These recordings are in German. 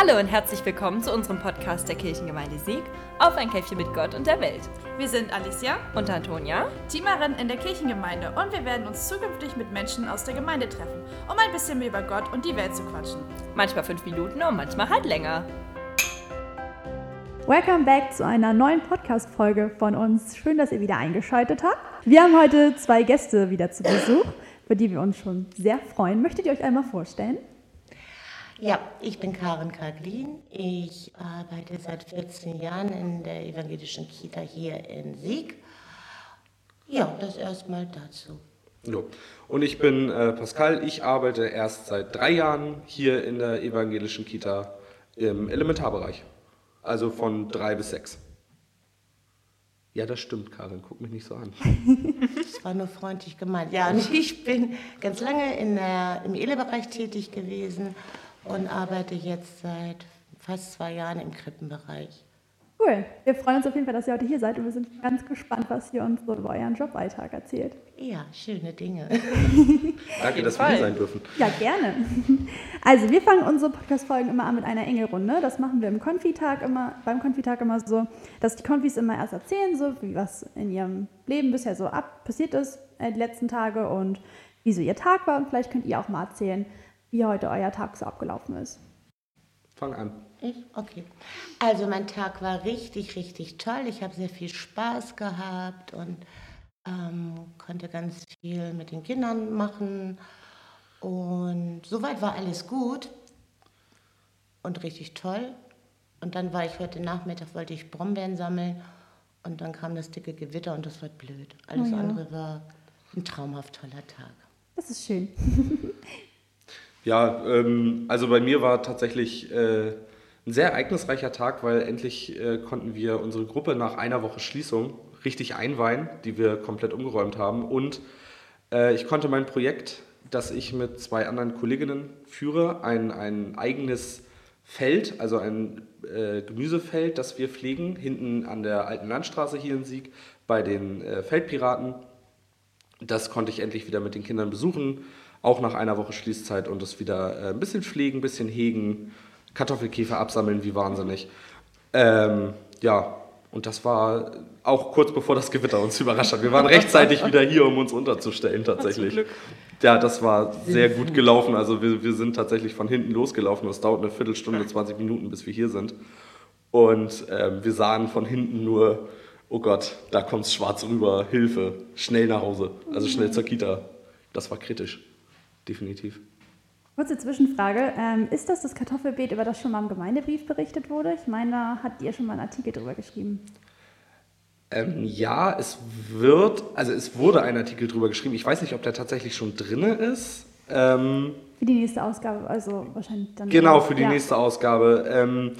Hallo und herzlich willkommen zu unserem Podcast der Kirchengemeinde Sieg auf ein Käffchen mit Gott und der Welt. Wir sind Alicia und Antonia, Teamerin in der Kirchengemeinde und wir werden uns zukünftig mit Menschen aus der Gemeinde treffen, um ein bisschen mehr über Gott und die Welt zu quatschen. Manchmal fünf Minuten und manchmal halt länger. Welcome back zu einer neuen Podcast-Folge von uns. Schön, dass ihr wieder eingeschaltet habt. Wir haben heute zwei Gäste wieder zu Besuch, für die wir uns schon sehr freuen. Möchtet ihr euch einmal vorstellen? Ja, ich bin Karin Kaglin. Ich arbeite seit 14 Jahren in der evangelischen Kita hier in Sieg. Ja, das erstmal dazu. Jo. Und ich bin äh, Pascal. Ich arbeite erst seit drei Jahren hier in der evangelischen Kita im Elementarbereich. Also von drei bis sechs. Ja, das stimmt, Karin. Guck mich nicht so an. Das war nur freundlich gemeint. Ja, und ich bin ganz lange in der, im Ele-Bereich tätig gewesen und arbeite jetzt seit fast zwei Jahren im Krippenbereich. Cool. Wir freuen uns auf jeden Fall, dass ihr heute hier seid und wir sind ganz gespannt, was ihr uns so über euren Joballtag erzählt. Ja, schöne Dinge. Danke, dass wir hier sein dürfen. Ja, gerne. Also, wir fangen unsere Podcast-Folgen immer an mit einer Engelrunde. Das machen wir im Konfitag immer, beim Konfitag immer so, dass die Konfis immer erst erzählen, so wie was in ihrem Leben bisher so ab passiert ist, äh, die letzten Tage und wie so ihr Tag war. Und vielleicht könnt ihr auch mal erzählen, wie heute euer Tag so abgelaufen ist. Fang an. Ich? Okay. Also mein Tag war richtig, richtig toll. Ich habe sehr viel Spaß gehabt und ähm, konnte ganz viel mit den Kindern machen. Und soweit war alles gut und richtig toll. Und dann war ich heute Nachmittag, wollte ich Brombeeren sammeln und dann kam das dicke Gewitter und das war blöd. Alles Oh ja. andere war ein traumhaft toller Tag. Das ist schön. Ja, ähm, also bei mir war tatsächlich äh, ein sehr ereignisreicher Tag, weil endlich äh, konnten wir unsere Gruppe nach einer Woche Schließung richtig einweihen, die wir komplett umgeräumt haben. Und äh, ich konnte mein Projekt, das ich mit zwei anderen Kolleginnen führe, ein, ein eigenes Feld, also ein äh, Gemüsefeld, das wir pflegen, hinten an der alten Landstraße hier in Sieg bei den äh, Feldpiraten. Das konnte ich endlich wieder mit den Kindern besuchen, auch nach einer Woche Schließzeit und es wieder äh, ein bisschen pflegen, ein bisschen hegen, Kartoffelkäfer absammeln, wie wahnsinnig. Ähm, ja, und das war auch kurz bevor das Gewitter uns überrascht hat. Wir waren rechtzeitig wieder hier, um uns unterzustellen tatsächlich. Ja, das war sehr gut gelaufen. Also wir, wir sind tatsächlich von hinten losgelaufen. Es dauert eine Viertelstunde, 20 Minuten, bis wir hier sind. Und ähm, wir sahen von hinten nur, oh Gott, da kommt es schwarz rüber, Hilfe, schnell nach Hause, also schnell zur Kita. Das war kritisch, definitiv. Kurze Zwischenfrage. Ähm, ist das das Kartoffelbeet, über das schon mal im Gemeindebrief berichtet wurde? Ich meine, da habt ihr schon mal einen Artikel drüber geschrieben. Ähm, ja, es wird, also es wurde ein Artikel drüber geschrieben. Ich weiß nicht, ob der tatsächlich schon drinne ist. Ähm, Für die nächste Ausgabe, also wahrscheinlich dann. Genau, für die ja. nächste Ausgabe. Ähm,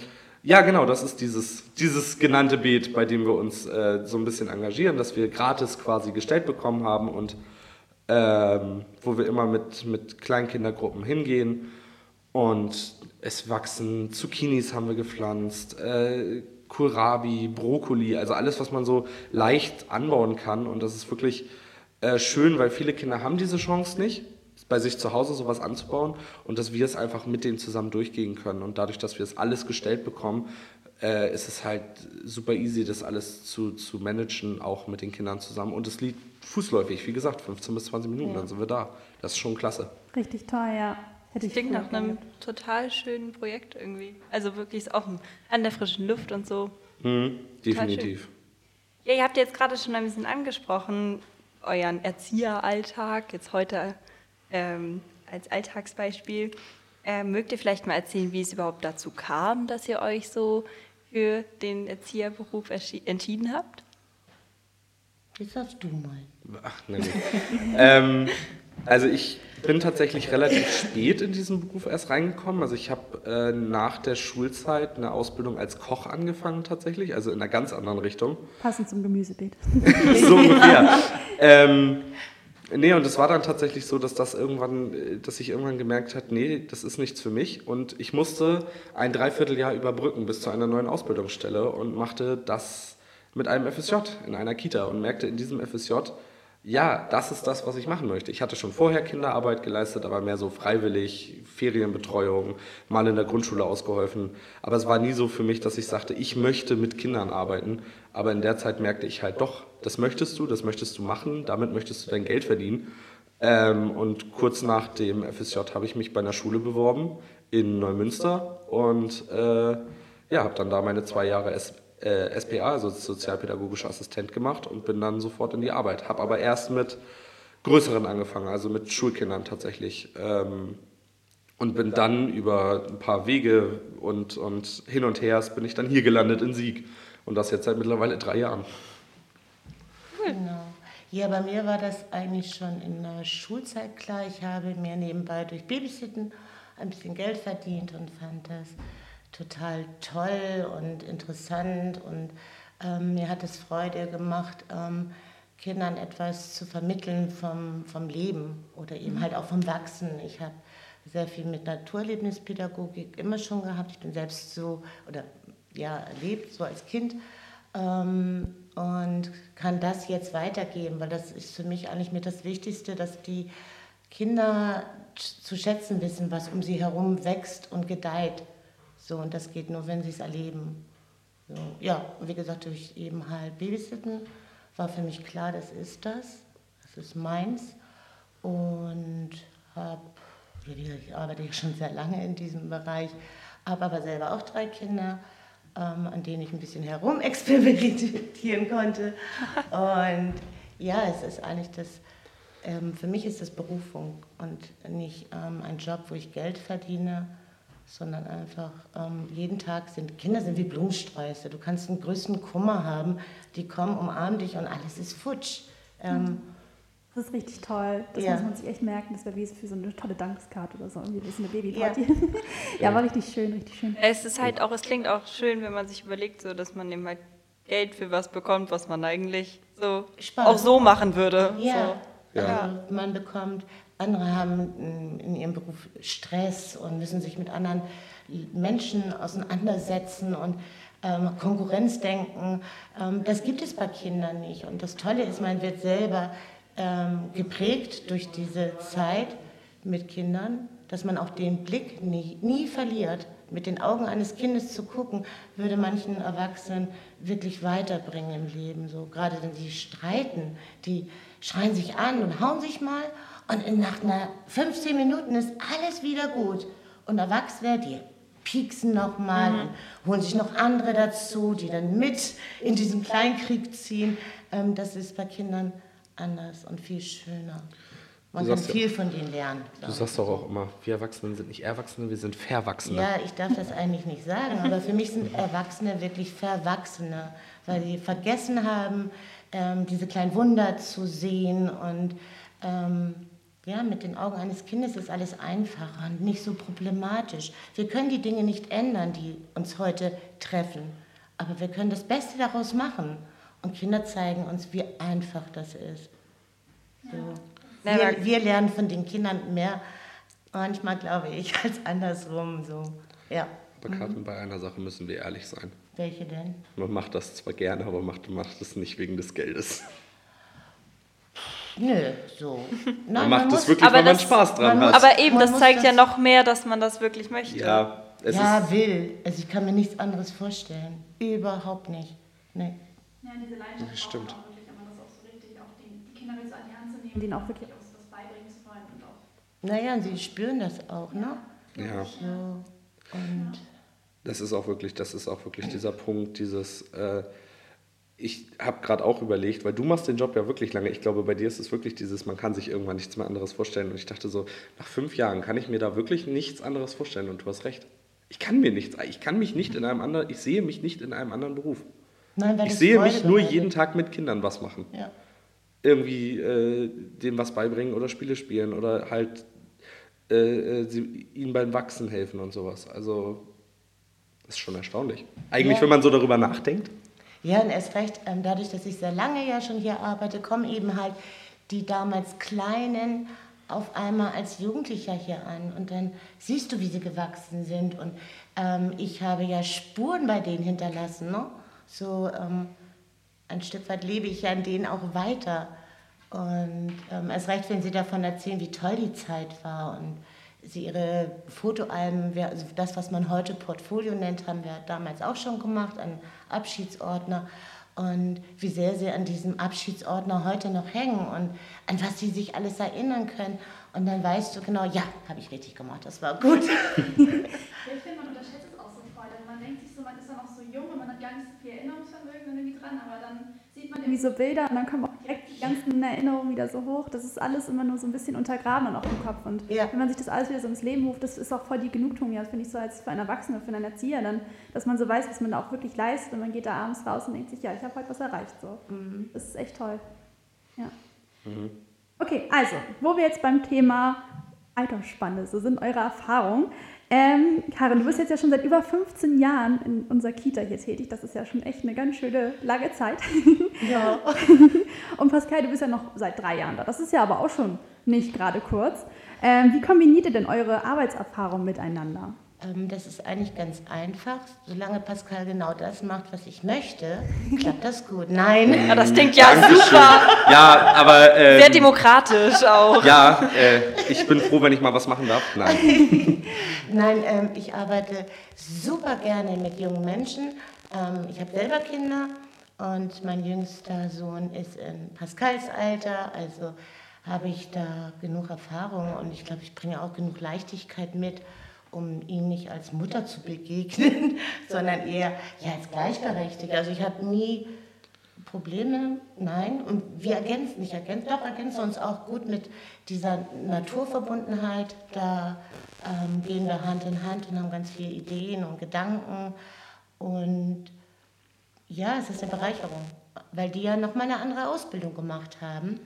ja, genau, das ist dieses, dieses genannte Beet, bei dem wir uns äh, so ein bisschen engagieren, das wir gratis quasi gestellt bekommen haben und ähm, wo wir immer mit, mit Kleinkindergruppen hingehen. Und es wachsen Zucchinis haben wir gepflanzt, äh, Kohlrabi, Brokkoli, also alles, was man so leicht anbauen kann. Und das ist wirklich äh, schön, weil viele Kinder haben diese Chance nicht, bei sich zu Hause sowas anzubauen und dass wir es einfach mit denen zusammen durchgehen können. Und dadurch, dass wir es alles gestellt bekommen, äh, ist es halt super easy, das alles zu, zu managen, auch mit den Kindern zusammen. Und es liegt fußläufig, wie gesagt, 15 bis 20 Minuten, dann sind wir da. Das ist schon klasse. Richtig toll, ja. Hätte ich Klingt nach einem total schönen Projekt irgendwie. Also wirklich ist auch an der frischen Luft und so. Mhm, definitiv. Ja, ihr habt jetzt gerade schon ein bisschen angesprochen, euren Erzieheralltag, jetzt heute ähm, als Alltagsbeispiel. Ähm, mögt ihr vielleicht mal erzählen, wie es überhaupt dazu kam, dass ihr euch so für den Erzieherberuf entschieden habt? Jetzt darfst du mal. Ach, nein. ähm, also ich bin tatsächlich relativ spät in diesen Beruf erst reingekommen. Also ich habe äh, nach der Schulzeit eine Ausbildung als Koch angefangen tatsächlich, also in einer ganz anderen Richtung. Passend zum Gemüsebeet. so ungefähr. ähm, nee, und es war dann tatsächlich so, dass das irgendwann, äh, dass ich irgendwann gemerkt habe, nee, das ist nichts für mich. Und ich musste ein Dreivierteljahr überbrücken bis zu einer neuen Ausbildungsstelle und machte das mit einem FSJ in einer Kita und merkte in diesem FSJ, ja, das ist das, was ich machen möchte. Ich hatte schon vorher Kinderarbeit geleistet, aber mehr so freiwillig, Ferienbetreuung, mal in der Grundschule ausgeholfen. Aber es war nie so für mich, dass ich sagte, ich möchte mit Kindern arbeiten. Aber in der Zeit merkte ich halt doch, das möchtest du, das möchtest du machen, damit möchtest du dein Geld verdienen. Ähm, und kurz nach dem FSJ habe ich mich bei einer Schule beworben in Neumünster und äh, ja, habe dann da meine zwei Jahre äh, SPA, also sozialpädagogischer Assistent gemacht und bin dann sofort in die Arbeit. Habe aber erst mit größeren angefangen, also mit Schulkindern tatsächlich. Ähm, und bin dann über ein paar Wege und, und hin und her bin ich dann hier gelandet in Sieg. Und das jetzt seit mittlerweile drei Jahren. Genau. Ja, bei mir war das eigentlich schon in der Schulzeit klar. Ich habe mir nebenbei durch Babysitten ein bisschen Geld verdient und fand das total toll und interessant und ähm, mir hat es Freude gemacht, ähm, Kindern etwas zu vermitteln vom, vom Leben oder eben mhm. halt auch vom Wachsen. Ich habe sehr viel mit Naturerlebnispädagogik immer schon gehabt. Ich bin selbst so oder ja erlebt so als Kind ähm, und kann das jetzt weitergeben, weil das ist für mich eigentlich mit das Wichtigste, dass die Kinder zu schätzen wissen, was um sie herum wächst und gedeiht. So, und das geht nur, wenn sie es erleben. So, ja, und wie gesagt, durch eben halt Babysitten war für mich klar, das ist das, das ist meins. Und habe, ich arbeite ja schon sehr lange in diesem Bereich, habe aber selber auch drei Kinder, ähm, an denen ich ein bisschen herumexperimentieren konnte. Und ja, es ist eigentlich das, ähm, für mich ist das Berufung und nicht ähm, ein Job, wo ich Geld verdiene, sondern einfach ähm, jeden Tag sind Kinder sind wie Blumensträuße. Du kannst den größten Kummer haben, die kommen, umarmen dich und alles ist futsch. Ähm, das ist richtig toll. Das ja. muss man sich echt merken. Das wäre wie für so eine tolle Dankeskarte oder so. Irgendwie ist eine Babyparty. Ja. ja, war richtig schön, richtig schön. Es ist halt auch, es klingt auch schön, wenn man sich überlegt, so dass man eben halt Geld für was bekommt, was man eigentlich so Spaß. auch so machen würde. Ja. So. ja. Also man bekommt andere haben in ihrem Beruf Stress und müssen sich mit anderen Menschen auseinandersetzen und ähm, Konkurrenzdenken. Ähm, das gibt es bei Kindern nicht. Und das Tolle ist, man wird selber ähm, geprägt durch diese Zeit mit Kindern, dass man auch den Blick nie, nie verliert. Mit den Augen eines Kindes zu gucken, würde manchen Erwachsenen wirklich weiterbringen im Leben. So, gerade wenn sie streiten, die schreien sich an und hauen sich mal und nach einer 15 Minuten ist alles wieder gut. Und Erwachsene, die pieksen nochmal mhm. und holen sich noch andere dazu, die dann mit in diesen Kleinkrieg ziehen. Ähm, das ist bei Kindern anders und viel schöner. Man kann viel ja, von denen lernen. Du sagst doch auch immer, wir Erwachsenen sind nicht Erwachsene, wir sind Verwachsene. Ja, ich darf das eigentlich nicht sagen, aber für mich sind Erwachsene wirklich Verwachsene, weil sie vergessen haben, ähm, diese kleinen Wunder zu sehen und ähm, ja, mit den Augen eines Kindes ist alles einfacher und nicht so problematisch. Wir können die Dinge nicht ändern, die uns heute treffen, aber wir können das Beste daraus machen. Und Kinder zeigen uns, wie einfach das ist. So. Wir, wir, lernen von den Kindern mehr, manchmal glaube ich, als andersrum. So. Ja. Aber Karin, mhm. bei einer Sache müssen wir ehrlich sein. Welche denn? Man macht das zwar gerne, aber macht, macht es nicht wegen des Geldes. Nö, so. Nein, man macht es wirklich, weil man Spaß dran man hat. Aber eben, das zeigt das ja noch mehr, dass man das wirklich möchte. Ja, es ja will. Also ich kann mir nichts anderes vorstellen. Überhaupt nicht. Nee. Ja, diese Leidenschaft das stimmt. auch wirklich, aber das auch so richtig, auch die, die Kinder so an die Nehmen, denen auch wirklich was, was beibringen zu wollen. Und auch naja, und sie spüren das auch, ne? Ja. So. Und das ist auch wirklich, das ist auch wirklich dieser Punkt, dieses äh, ich habe gerade auch überlegt, weil du machst den Job ja wirklich lange. Ich glaube, bei dir ist es wirklich dieses, man kann sich irgendwann nichts mehr anderes vorstellen. Und ich dachte so, nach fünf Jahren kann ich mir da wirklich nichts anderes vorstellen. Und du hast recht. Ich kann mir nichts, ich kann mich nicht in einem anderen, ich sehe mich nicht in einem anderen Beruf. Nein, weil ich sehe Freude mich nur jeden Tag mit Kindern was machen. Ja. Irgendwie äh, denen was beibringen oder Spiele spielen oder halt äh, äh sie, ihnen beim Wachsen helfen und sowas. Also, das ist schon erstaunlich. Eigentlich, ja. wenn man so darüber nachdenkt. Ja, und erst recht, ähm, dadurch, dass ich sehr lange ja schon hier arbeite, kommen eben halt die damals Kleinen auf einmal als Jugendlicher hier an. Und dann siehst du, wie sie gewachsen sind. Und ähm, ich habe ja Spuren bei denen hinterlassen. Ne? So ähm, ein Stück weit lebe ich ja in denen auch weiter. Und ähm, erst recht, wenn sie davon erzählen, wie toll die Zeit war und sie ihre Fotoalben, also das, was man heute Portfolio nennt, haben wir damals auch schon gemacht, ein Abschiedsordner. Und wie sehr sie an diesem Abschiedsordner heute noch hängen und an was sie sich alles erinnern können. Und dann weißt du genau, ja, habe ich richtig gemacht, das war gut. ich finde, man unterschätzt es auch so voll, denn man denkt sich so, man ist ja noch so jung und man hat gar nicht so viel Erinnerungsvermögen irgendwie dran, aber dann sieht man irgendwie so Bilder und dann kommen auch direkt die ganzen Erinnerungen wieder so hoch. Das ist alles immer nur so ein bisschen untergraben dann auch im Kopf. Und ja. wenn man sich das alles wieder so ins Leben ruft, das ist auch voll die Genugtuung, ja, finde ich so als für einen Erwachsenen, für einen Erzieher, dann, dass man so weiß, was man da auch wirklich leistet und man geht da abends raus und denkt sich, ja, ich habe heute was erreicht. So. Mhm. Das ist echt toll. Ja. Mhm. Okay, also, wo wir jetzt beim Thema Altersspanne, so sind eure Erfahrungen. Ähm, Karin, du bist jetzt ja schon seit über 15 Jahren in unserer Kita hier tätig. Das ist ja schon echt eine ganz schöne lange Zeit. Ja. Und Pascal, du bist ja noch seit drei Jahren da. Das ist ja aber auch schon nicht gerade kurz. Ähm, wie kombiniert ihr denn eure Arbeitserfahrung miteinander? Ähm, das ist eigentlich ganz einfach. Solange Pascal genau das macht, was ich möchte, klappt das gut. Nein. Ja, das klingt ja Dankeschön. super. Ja, aber. Ähm, Sehr demokratisch auch. Ja, äh, ich bin froh, wenn ich mal was machen darf. Nein. Nein, ähm, ich arbeite super gerne mit jungen Menschen. Ähm, ich habe selber Kinder und mein jüngster Sohn ist in Pascals Alter. Also habe ich da genug Erfahrung und ich glaube, ich bringe auch genug Leichtigkeit mit um ihm nicht als Mutter zu begegnen, sondern eher ja, als Gleichberechtigte. Also ich habe nie Probleme, nein. Und wir ergänzen, nicht ergänzen, doch ergänzen uns auch gut mit dieser Naturverbundenheit. Da ähm, gehen wir Hand in Hand und haben ganz viele Ideen und Gedanken. Und ja, es ist eine Bereicherung, weil die ja nochmal eine andere Ausbildung gemacht haben.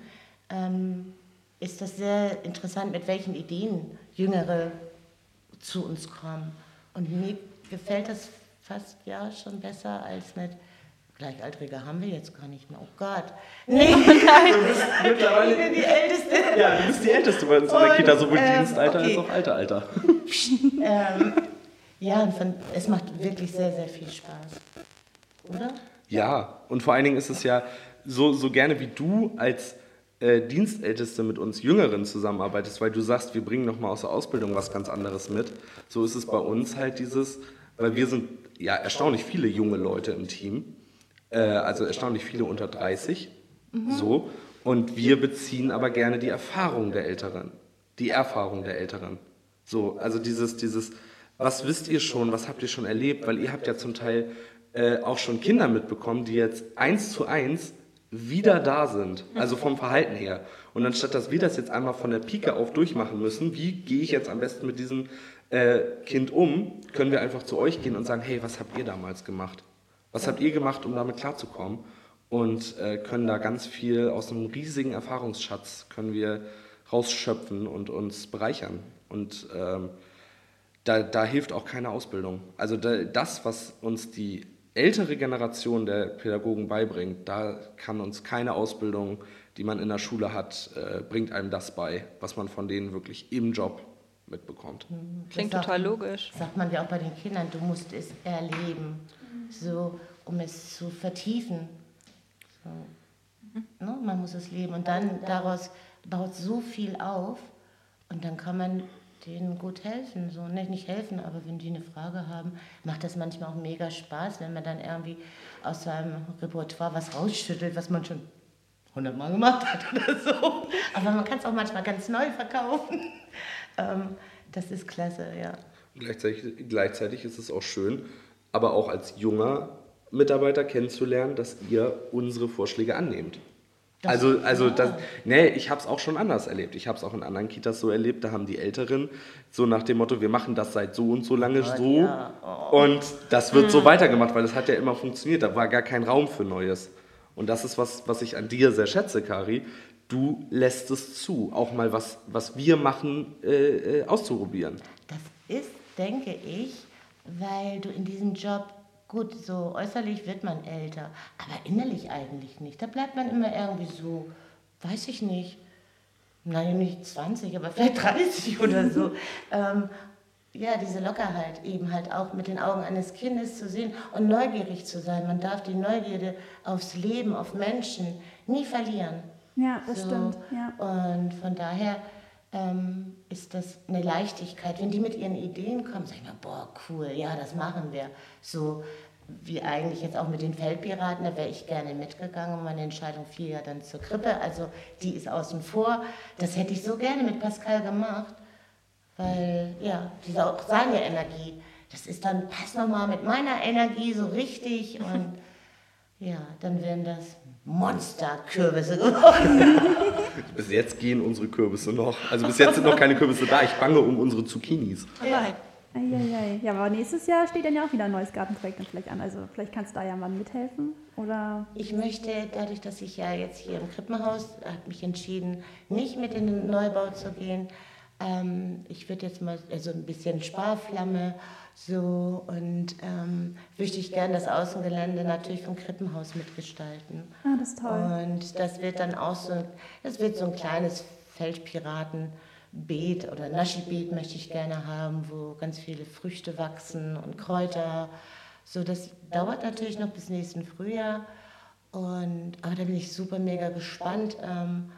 Ähm, ist das sehr interessant, mit welchen Ideen Jüngere zu uns kommen. Und mir gefällt das fast ja schon besser als mit Gleichaltrige haben wir jetzt gar nicht mehr. Oh Gott. Nee, nein. Du bist mittlerweile ich bin die Älteste. Ja, du bist die Älteste bei uns in der Kita, sowohl ähm, Dienstalter okay. als auch Alter, Alter. ähm, ja, und von, es macht wirklich sehr, sehr viel Spaß. Oder? Ja, und vor allen Dingen ist es ja so, so gerne wie du als äh, Dienstälteste mit uns Jüngeren zusammenarbeitest, weil du sagst, wir bringen nochmal aus der Ausbildung was ganz anderes mit. So ist es bei uns halt dieses, weil wir sind ja erstaunlich viele junge Leute im Team, äh, also erstaunlich viele unter 30, mhm. so. Und wir beziehen aber gerne die Erfahrung der Älteren, die Erfahrung der Älteren. So, also dieses, dieses, was wisst ihr schon, was habt ihr schon erlebt, weil ihr habt ja zum Teil äh, auch schon Kinder mitbekommen, die jetzt eins zu eins wieder da sind, also vom Verhalten her. Und anstatt dass wir das jetzt einmal von der Pike auf durchmachen müssen, wie gehe ich jetzt am besten mit diesem äh, Kind um, können wir einfach zu euch gehen und sagen, hey, was habt ihr damals gemacht? Was habt ihr gemacht, um damit klarzukommen? Und äh, können da ganz viel aus einem riesigen Erfahrungsschatz können wir rausschöpfen und uns bereichern. Und ähm, da, da hilft auch keine Ausbildung. Also da, das, was uns die ältere Generation der Pädagogen beibringt, da kann uns keine Ausbildung, die man in der Schule hat, äh, bringt einem das bei, was man von denen wirklich im Job mitbekommt. Mhm. Klingt sagt, total logisch. Sagt man ja auch bei den Kindern, du musst es erleben, so, um es zu vertiefen. So. Ne? Man muss es leben und dann daraus baut so viel auf und dann kann man denen gut helfen. So, nicht, nicht helfen, aber wenn die eine Frage haben, macht das manchmal auch mega Spaß, wenn man dann irgendwie aus seinem Repertoire was rausschüttelt, was man schon hundertmal gemacht hat oder so. Aber man kann es auch manchmal ganz neu verkaufen. Ähm, das ist klasse, ja. Gleichzeitig, gleichzeitig ist es auch schön, aber auch als junger Mitarbeiter kennenzulernen, dass ihr unsere Vorschläge annehmt. Das also, also das, nee, ich habe es auch schon anders erlebt. Ich habe es auch in anderen Kitas so erlebt. Da haben die Älteren so nach dem Motto, wir machen das seit so und so lange oh, so ja. oh. und das wird so mhm. weitergemacht, weil das hat ja immer funktioniert. Da war gar kein Raum für Neues. Und das ist was, was ich an dir sehr schätze, Kari. Du lässt es zu, auch mal was, was wir machen, äh, äh auszuprobieren. Das ist, denke ich, weil du in diesem Job Gut, so äußerlich wird man älter, aber innerlich eigentlich nicht. Da bleibt man immer irgendwie so, weiß ich nicht, nein, nicht 20, aber vielleicht 30 oder so. ähm, ja, diese Lockerheit eben halt auch mit den Augen eines Kindes zu sehen und neugierig zu sein. Man darf die Neugierde aufs Leben, auf Menschen nie verlieren. Ja, das So. stimmt. Ja. Und von daher ähm, ist das eine Leichtigkeit. Wenn die mit ihren Ideen kommen, sag ich mal, boah, cool, ja, das machen wir. So wie eigentlich jetzt auch mit den Feldpiraten, da wäre ich gerne mitgegangen. Meine Entscheidung fiel ja dann zur Krippe, also die ist außen vor. Das hätte ich so gerne mit Pascal gemacht, weil ja, diese auch seine Energie, das ist dann, pass nochmal mit meiner Energie so richtig und ja, dann wären das Monsterkürbisse geworden. Bis jetzt gehen unsere Kürbisse noch. Also bis jetzt sind noch keine Kürbisse da. Ich bange um unsere Zucchinis. Nein. Eieiei. Ja, aber nächstes Jahr steht dann ja auch wieder ein neues Gartenprojekt dann vielleicht an. Also vielleicht kannst du da ja mal mithelfen. Oder Ich möchte, dadurch, dass ich ja jetzt hier im Krippenhaus, habe mich entschieden, nicht mit in den Neubau zu gehen. Ähm, ich würde jetzt mal also ein bisschen Sparflamme so und ähm, möchte ich gerne das Außengelände natürlich vom Krippenhaus mitgestalten. Ah, das ist toll. Und das wird dann auch so, das wird so ein kleines Feldpiratenbeet oder Naschi-Beet möchte ich gerne haben, wo ganz viele Früchte wachsen und Kräuter. So, das dauert natürlich noch bis nächsten Frühjahr. Und, aber da bin ich super mega gespannt. Ähm,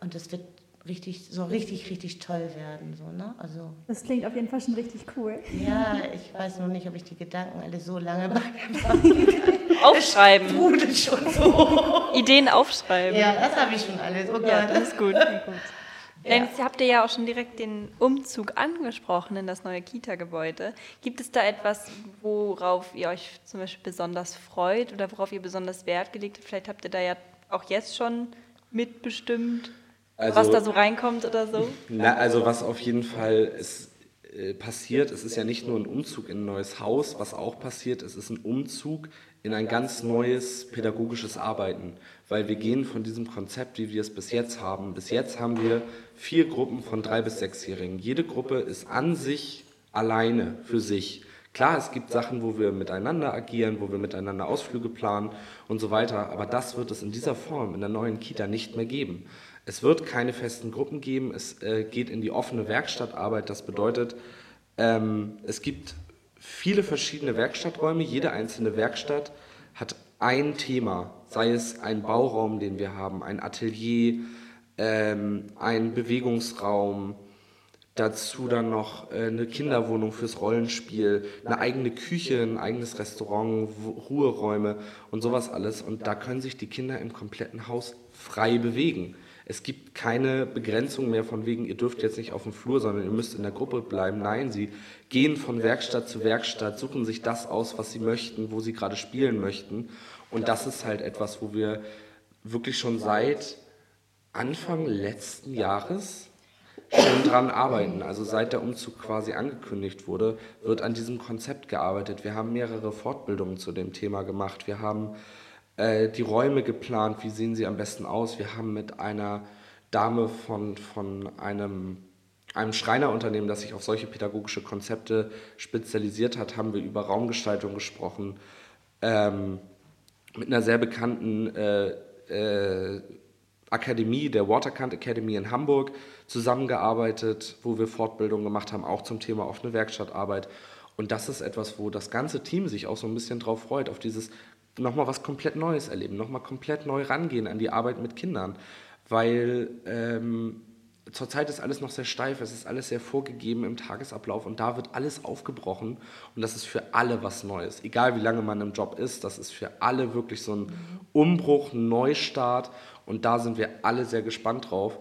und das wird richtig, so richtig, richtig toll werden. So, ne? Also, Das klingt auf jeden Fall schon richtig cool. ja, ich weiß noch nicht, ob ich die Gedanken alle so lange bei mir Aufschreiben. sprudelt schon so. Ideen aufschreiben. Ja, das habe ich schon alles. Oh Ja, das ist gut. Dann jetzt habt ihr ja auch schon direkt den Umzug angesprochen in das neue Kita-Gebäude. Gibt es da etwas, worauf ihr euch zum Beispiel besonders freut oder worauf ihr besonders Wert gelegt habt? Vielleicht habt ihr da ja auch jetzt schon mitbestimmt, Also- was da so reinkommt oder so. Na, also was auf jeden Fall ist, äh, passiert, es ist ja nicht nur ein Umzug in ein neues Haus, was auch passiert, es ist ein Umzug in ein ganz neues pädagogisches Arbeiten, weil wir gehen von diesem Konzept, wie wir es bis jetzt haben. Bis jetzt haben wir vier Gruppen von drei bis sechsjährigen. Jede Gruppe ist an sich alleine für sich. Klar, es gibt Sachen, wo wir miteinander agieren, wo wir miteinander Ausflüge planen und so weiter, aber das wird es in dieser Form in der neuen Kita nicht mehr geben. Es wird keine festen Gruppen geben, es äh, geht in die offene Werkstattarbeit. Das bedeutet, ähm, es gibt viele verschiedene Werkstatträume. Jede einzelne Werkstatt hat ein Thema, sei es ein Bauraum, den wir haben, ein Atelier, ähm, ein Bewegungsraum, Dazu dann noch äh, eine Kinderwohnung fürs Rollenspiel, eine eigene Küche, ein eigenes Restaurant, Ruheräume und sowas alles. Und da können sich die Kinder im kompletten Haus frei bewegen. Es gibt keine Begrenzung mehr von wegen, ihr dürft jetzt nicht auf dem Flur, sondern ihr müsst in der Gruppe bleiben. Nein, sie gehen von Werkstatt zu Werkstatt, suchen sich das aus, was sie möchten, wo sie gerade spielen möchten. Und das ist halt etwas, wo wir wirklich schon seit Anfang letzten Jahres schon dran arbeiten. Also seit der Umzug quasi angekündigt wurde, wird an diesem Konzept gearbeitet. Wir haben mehrere Fortbildungen zu dem Thema gemacht. Wir haben äh, die Räume geplant, wie sehen sie am besten aus. Wir haben mit einer Dame von, von einem, einem Schreinerunternehmen, das sich auf solche pädagogische Konzepte spezialisiert hat, haben wir über Raumgestaltung gesprochen. Ähm, mit einer sehr bekannten äh, äh, Akademie, der Waterkant Academy in Hamburg, zusammengearbeitet, wo wir Fortbildungen gemacht haben, auch zum Thema offene Werkstattarbeit. Und das ist etwas, wo das ganze Team sich auch so ein bisschen drauf freut, auf dieses nochmal was komplett Neues erleben, nochmal komplett neu rangehen an die Arbeit mit Kindern. Weil ähm, zurzeit ist alles noch sehr steif, es ist alles sehr vorgegeben im Tagesablauf und da wird alles aufgebrochen und das ist für alle was Neues. Egal wie lange man im Job ist, das ist für alle wirklich so ein Umbruch, ein Neustart und da sind wir alle sehr gespannt drauf,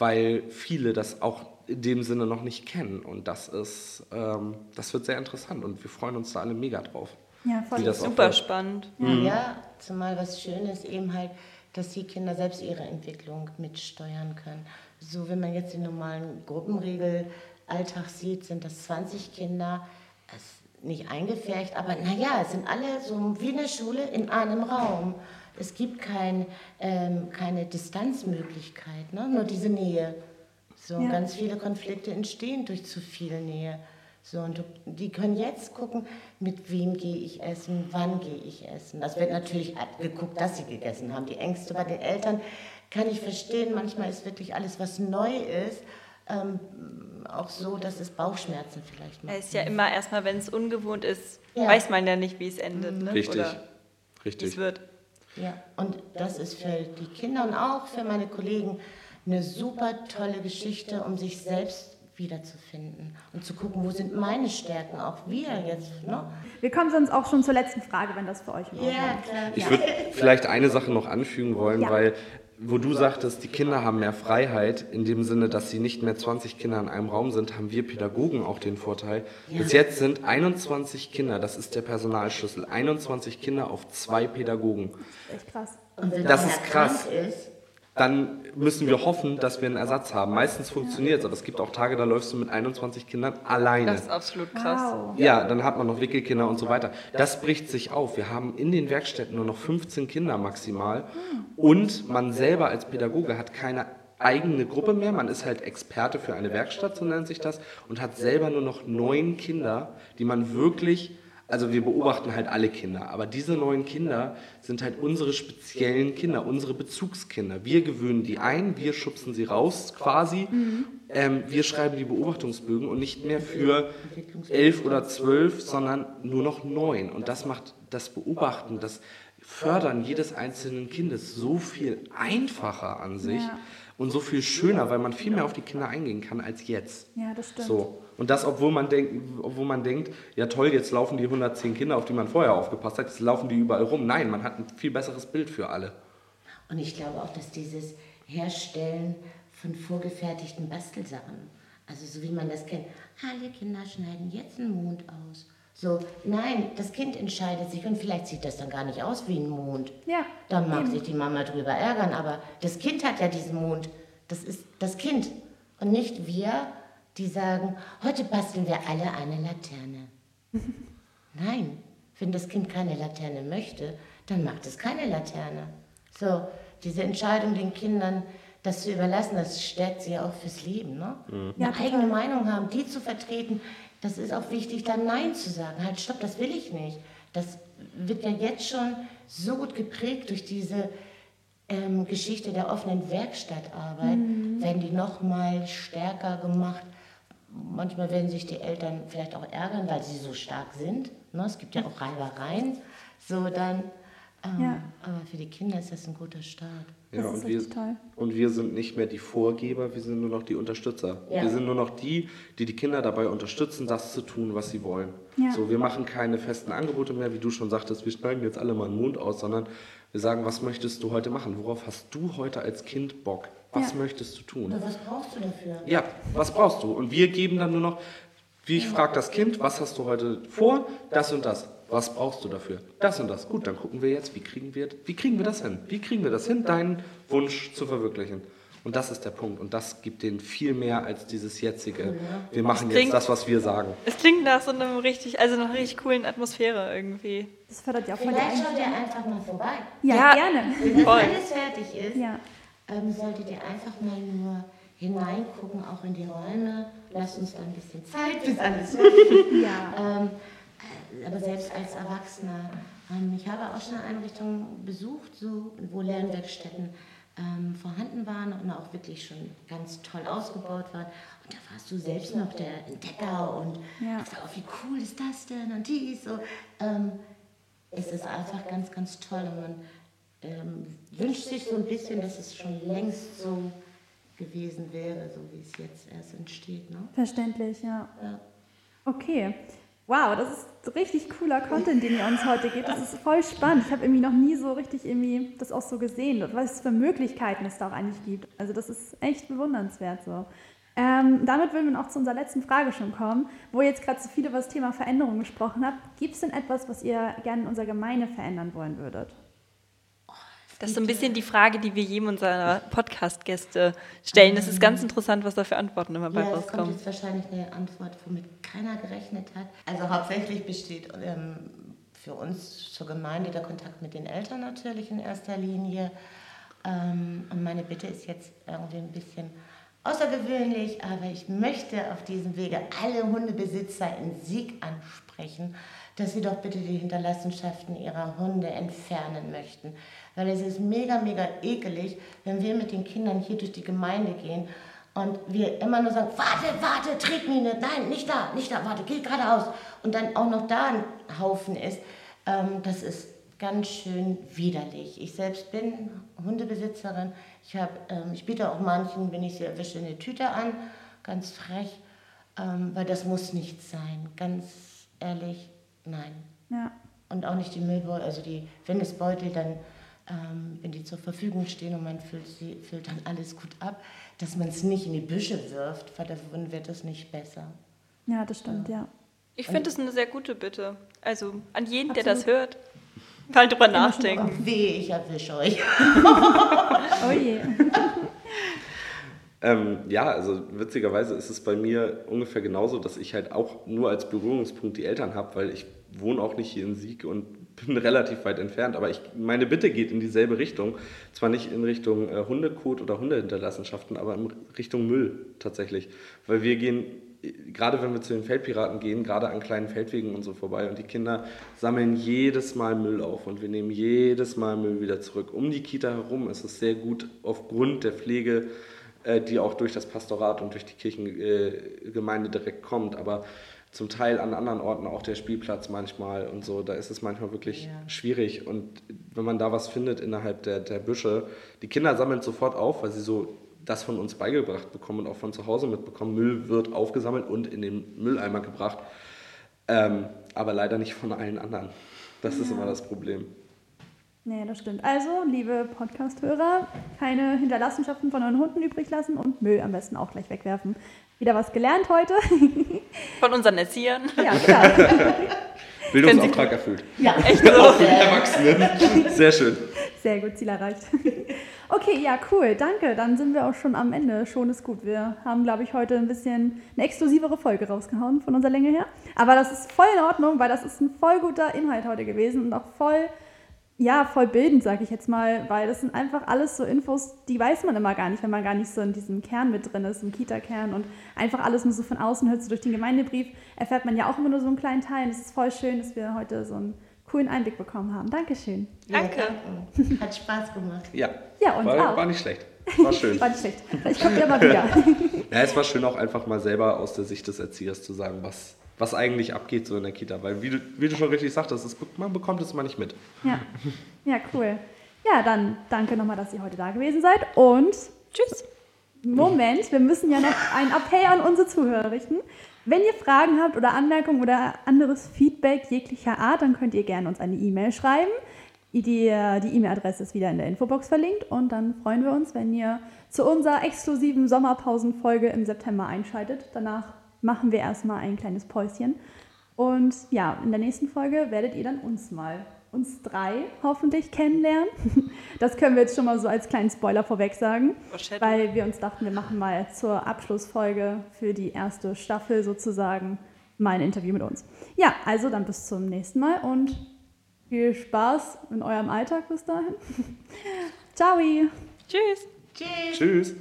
weil viele das auch in dem Sinne noch nicht kennen und das ist, ähm, das wird sehr interessant und wir freuen uns da alle mega drauf. Ja, voll. Das Super spannend. Ja, zumal was Schönes eben halt, dass die Kinder selbst ihre Entwicklung mitsteuern können. So, wenn man jetzt den normalen Gruppenregel-Alltag sieht, sind das 20 Kinder, es ist nicht eingefärbt, aber naja, es sind alle so wie in der Schule in einem Raum. Es gibt kein, ähm, keine Distanzmöglichkeit, ne? nur diese Nähe. So, Ja. ganz viele Konflikte entstehen durch zu viel Nähe. So, und du, die können jetzt gucken, mit wem gehe ich essen, wann gehe ich essen. Das wird natürlich geguckt, dass sie gegessen haben. Die Ängste bei den Eltern kann ich verstehen. Manchmal ist wirklich alles, was neu ist, ähm, auch so, dass es Bauchschmerzen vielleicht macht. Es ist ja immer erstmal, wenn es ungewohnt ist, Ja. weiß man ja nicht, wie es endet. Ne? Richtig, Oder wie es richtig. wird. Ja, und das ist für die Kinder und auch für meine Kollegen eine super tolle Geschichte, um sich selbst wiederzufinden und zu gucken, wo sind meine Stärken, auch wir jetzt. Ne? Wir kommen sonst auch schon zur letzten Frage, wenn das für euch in Ordnung Ja, ist. klar. Ich würde vielleicht eine Sache noch anfügen wollen, Ja. weil wo du sagtest, die Kinder haben mehr Freiheit, in dem Sinne, dass sie nicht mehr 20 Kinder in einem Raum sind, haben wir Pädagogen auch den Vorteil. Bis jetzt sind 21 Kinder, das ist der Personalschlüssel, 21 Kinder auf zwei Pädagogen. Echt krass. Und wenn Das ist krass. krank Ist, Dann müssen wir hoffen, dass wir einen Ersatz haben. Meistens funktioniert es, aber es gibt auch Tage, da läufst du mit 21 Kindern alleine. Das ist absolut krass. Wow. Ja, dann hat man noch Wickelkinder und so weiter. Das bricht sich auf. Wir haben in den Werkstätten nur noch 15 Kinder maximal. Und man selber als Pädagoge hat keine eigene Gruppe mehr. Man ist halt Experte für eine Werkstatt, so nennt sich das, und hat selber nur noch neun Kinder, die man wirklich, also wir beobachten halt alle Kinder, aber diese neun Kinder sind halt unsere speziellen Kinder, unsere Bezugskinder. Wir gewöhnen die ein, wir schubsen sie raus quasi. Ähm, wir schreiben die Beobachtungsbögen und nicht mehr für elf oder zwölf, sondern nur noch neun. Und das macht das Beobachten, das Fördern jedes einzelnen Kindes so viel einfacher an sich Ja. und so viel schöner, weil man viel mehr auf die Kinder eingehen kann als jetzt. Ja, das stimmt. So. Und das, obwohl man, denkt, obwohl man denkt, ja toll, jetzt laufen die 110 Kinder, auf die man vorher aufgepasst hat, jetzt laufen die überall rum. Nein, man hat ein viel besseres Bild für alle. Und ich glaube auch, dass dieses Herstellen von vorgefertigten Bastelsachen, also so wie man das kennt, alle Kinder schneiden jetzt einen Mond aus. So, nein, das Kind entscheidet sich und vielleicht sieht das dann gar nicht aus wie ein Mond. Ja, Dann mag eben. sich die Mama drüber ärgern, aber das Kind hat ja diesen Mond. Das ist das Kind und nicht wir, die sagen, heute basteln wir alle eine Laterne. Nein, wenn das Kind keine Laterne möchte, dann macht es keine Laterne. So, diese Entscheidung den Kindern, das zu überlassen, das stärkt sie ja auch fürs Leben. Ne? Ja, Eine eigene Meinung haben, die zu vertreten, das ist auch wichtig, dann Nein zu sagen. Halt, stopp, das will ich nicht. Das wird ja jetzt schon so gut geprägt durch diese ähm, Geschichte der offenen Werkstattarbeit, werden die noch mal stärker gemacht. Manchmal werden sich die Eltern vielleicht auch ärgern, weil sie so stark sind. Ne? Es gibt ja auch Reibereien. So dann, ähm, Ja. aber für die Kinder ist das ein guter Start. Das Ja, ist und, wir, toll. und wir sind nicht mehr die Vorgeber, wir sind nur noch die Unterstützer. Ja. Wir sind nur noch die, die die Kinder dabei unterstützen, das zu tun, was sie wollen. Ja. So, wir machen keine festen Angebote mehr, wie du schon sagtest, wir schneiden jetzt alle mal einen Mond aus, sondern wir sagen, was möchtest du heute machen? Worauf hast du heute als Kind Bock? Was Ja. möchtest du tun? Was brauchst du dafür? Ja, was brauchst du? Und wir geben dann nur noch, wie ich frage das Kind, was hast du heute vor? Das und das. Was brauchst du dafür? Das und das. Gut, dann gucken wir jetzt, wie kriegen wir, wie kriegen wir das hin? Wie kriegen wir das hin, deinen Wunsch zu verwirklichen? Und das ist der Punkt. Und das gibt denen viel mehr als dieses jetzige. Wir machen jetzt klingt- das, was wir sagen. Es klingt nach so einem richtig, also nach einer richtig coolen Atmosphäre irgendwie. Das fördert ja auch Vielleicht schaut ihr einfach mal vorbei. Ja, Ja. gerne. Wenn alles fertig ist, Ja. ähm, solltet ihr einfach mal nur hineingucken, auch in die Räume. Lasst uns da ein bisschen Zeit, bis alles fertig ist. Ja. Ähm, äh, aber selbst als Erwachsener, ähm, ich habe auch schon Einrichtungen besucht, so, wo Lernwerkstätten ähm, vorhanden waren und auch wirklich schon ganz toll ausgebaut waren. Und da warst du selbst noch der Entdecker und Ja. gesagt, oh, wie cool ist das denn und dies. So. Ähm, es ist einfach ganz, ganz toll und man ähm, wünscht sich so ein bisschen, dass es schon längst so gewesen wäre, so wie es jetzt erst entsteht. Ne? Verständlich, ja. Ja. Okay. Wow, das ist richtig cooler Content, den ihr uns heute gebt. Das ist voll spannend. Ich habe irgendwie noch nie so richtig irgendwie das auch so gesehen, was für Möglichkeiten es da auch eigentlich gibt. Also das ist echt bewundernswert so. Ähm, damit würden wir auch zu unserer letzten Frage schon kommen, wo ihr jetzt gerade so viel über das Thema Veränderung gesprochen habt. Gibt es denn etwas, was ihr gerne in unserer Gemeinde verändern wollen würdet? Das ist so ein bisschen die Frage, die wir jedem unserer Podcast-Gäste stellen. Das ist ganz interessant, was da für Antworten immer bei Ja, es kommt rauskommen. jetzt wahrscheinlich eine Antwort, womit keiner gerechnet hat. Also hauptsächlich besteht ähm, für uns zur Gemeinde der Kontakt mit den Eltern natürlich in erster Linie. Ähm, und meine Bitte ist jetzt irgendwie ein bisschen außergewöhnlich, aber ich möchte auf diesem Wege alle Hundebesitzer in Sieg ansprechen, dass sie doch bitte die Hinterlassenschaften ihrer Hunde entfernen möchten. Weil es ist mega, mega ekelig, wenn wir mit den Kindern hier durch die Gemeinde gehen und wir immer nur sagen, warte, warte, Tretmine, nein, nicht da, nicht da, warte, geh geradeaus. Und dann auch noch da ein Haufen ist. Ähm, das ist ganz schön widerlich. Ich selbst bin Hundebesitzerin. Ich, hab, ähm, ich biete auch manchen, wenn ich sie erwische, eine Tüte an, ganz frech, ähm, weil das muss nicht sein. Ganz ehrlich, nein. Ja. Und auch nicht die Müllbeutel, also die Windesbeutel, dann, wenn die zur Verfügung stehen und man füllt, sie, füllt dann alles gut ab, dass man es nicht in die Büsche wirft, weil davon wird es nicht besser. Ja, das stimmt, ja. Ich finde es eine sehr gute Bitte. Also an jeden, der das hört, mal drüber nachdenken. Weh, ich erwische euch. Oh je. Ähm, ja, also witzigerweise ist es bei mir ungefähr genauso, dass ich halt auch nur als Berührungspunkt die Eltern habe, weil ich wohne auch nicht hier in Sieg und bin relativ weit entfernt. Aber ich, meine Bitte geht in dieselbe Richtung. Zwar nicht in Richtung äh, Hundekot oder Hundehinterlassenschaften, aber in Richtung Müll tatsächlich. Weil wir gehen, äh, gerade wenn wir zu den Feldpiraten gehen, gerade an kleinen Feldwegen und so vorbei und die Kinder sammeln jedes Mal Müll auf und wir nehmen jedes Mal Müll wieder zurück. Um die Kita herum ist es sehr gut aufgrund der Pflege die auch durch das Pastorat und durch die Kirchengemeinde direkt kommt, aber zum Teil an anderen Orten auch der Spielplatz manchmal und so, da ist es manchmal wirklich Ja. schwierig und wenn man da was findet innerhalb der, der Büsche, die Kinder sammeln sofort auf, weil sie so das von uns beigebracht bekommen und auch von zu Hause mitbekommen, Müll wird aufgesammelt und in den Mülleimer gebracht, ähm, aber leider nicht von allen anderen. Das ist immer das Problem. Nee, das stimmt. Also, liebe Podcast-Hörer, keine Hinterlassenschaften von euren Hunden übrig lassen und Müll am besten auch gleich wegwerfen. Wieder was gelernt heute. Von unseren Erziehern. ja, klar. Bildungsauftrag erfüllt. Ja, Echt so. Erwachsenen. Sehr schön. Sehr gut, Ziel erreicht. Okay, ja, cool, danke. Dann sind wir auch schon am Ende. Schon ist gut. Wir haben, glaube ich, heute ein bisschen eine exklusivere Folge rausgehauen von unserer Länge her. Aber das ist voll in Ordnung, weil das ist ein voll guter Inhalt heute gewesen und auch voll, ja, voll bildend, sage ich jetzt mal, weil das sind einfach alles so Infos, die weiß man immer gar nicht, wenn man gar nicht so in diesem Kern mit drin ist, im Kita-Kern und einfach alles nur so von außen hört, so durch den Gemeindebrief, erfährt man ja auch immer nur so einen kleinen Teil. Und es ist voll schön, dass wir heute so einen coolen Einblick bekommen haben. Dankeschön. Danke. danke. Hat Spaß gemacht. Ja, Ja, uns war, auch. war nicht schlecht. War schön. War nicht schlecht. Ich komme ja mal wieder. Ja, es war schön auch einfach mal selber aus der Sicht des Erziehers zu sagen, was, was eigentlich abgeht so in der Kita. Weil wie du, wie du schon richtig sagtest, es, man bekommt es immer nicht mit. Ja. ja, cool. Ja, dann danke nochmal, dass ihr heute da gewesen seid. Und Tschüss. Moment, wir müssen ja noch einen Appell an unsere Zuhörer richten. Wenn ihr Fragen habt oder Anmerkungen oder anderes Feedback jeglicher Art, dann könnt ihr gerne uns eine E-Mail schreiben. Die die E-Mail-Adresse ist wieder in der Infobox verlinkt und dann freuen wir uns, wenn ihr zu unserer exklusiven Sommerpausenfolge im September einschaltet. Danach machen wir erstmal ein kleines Päuschen. Und ja, in der nächsten Folge werdet ihr dann uns mal, uns drei hoffentlich kennenlernen. Das können wir jetzt schon mal so als kleinen Spoiler vorweg sagen, Foreshadowing. weil wir uns dachten, wir machen mal zur Abschlussfolge für die erste Staffel sozusagen mal ein Interview mit uns. Ja, also dann bis zum nächsten Mal und viel Spaß in eurem Alltag bis dahin. Ciao! Tschüss. Tschüss. Tschüss.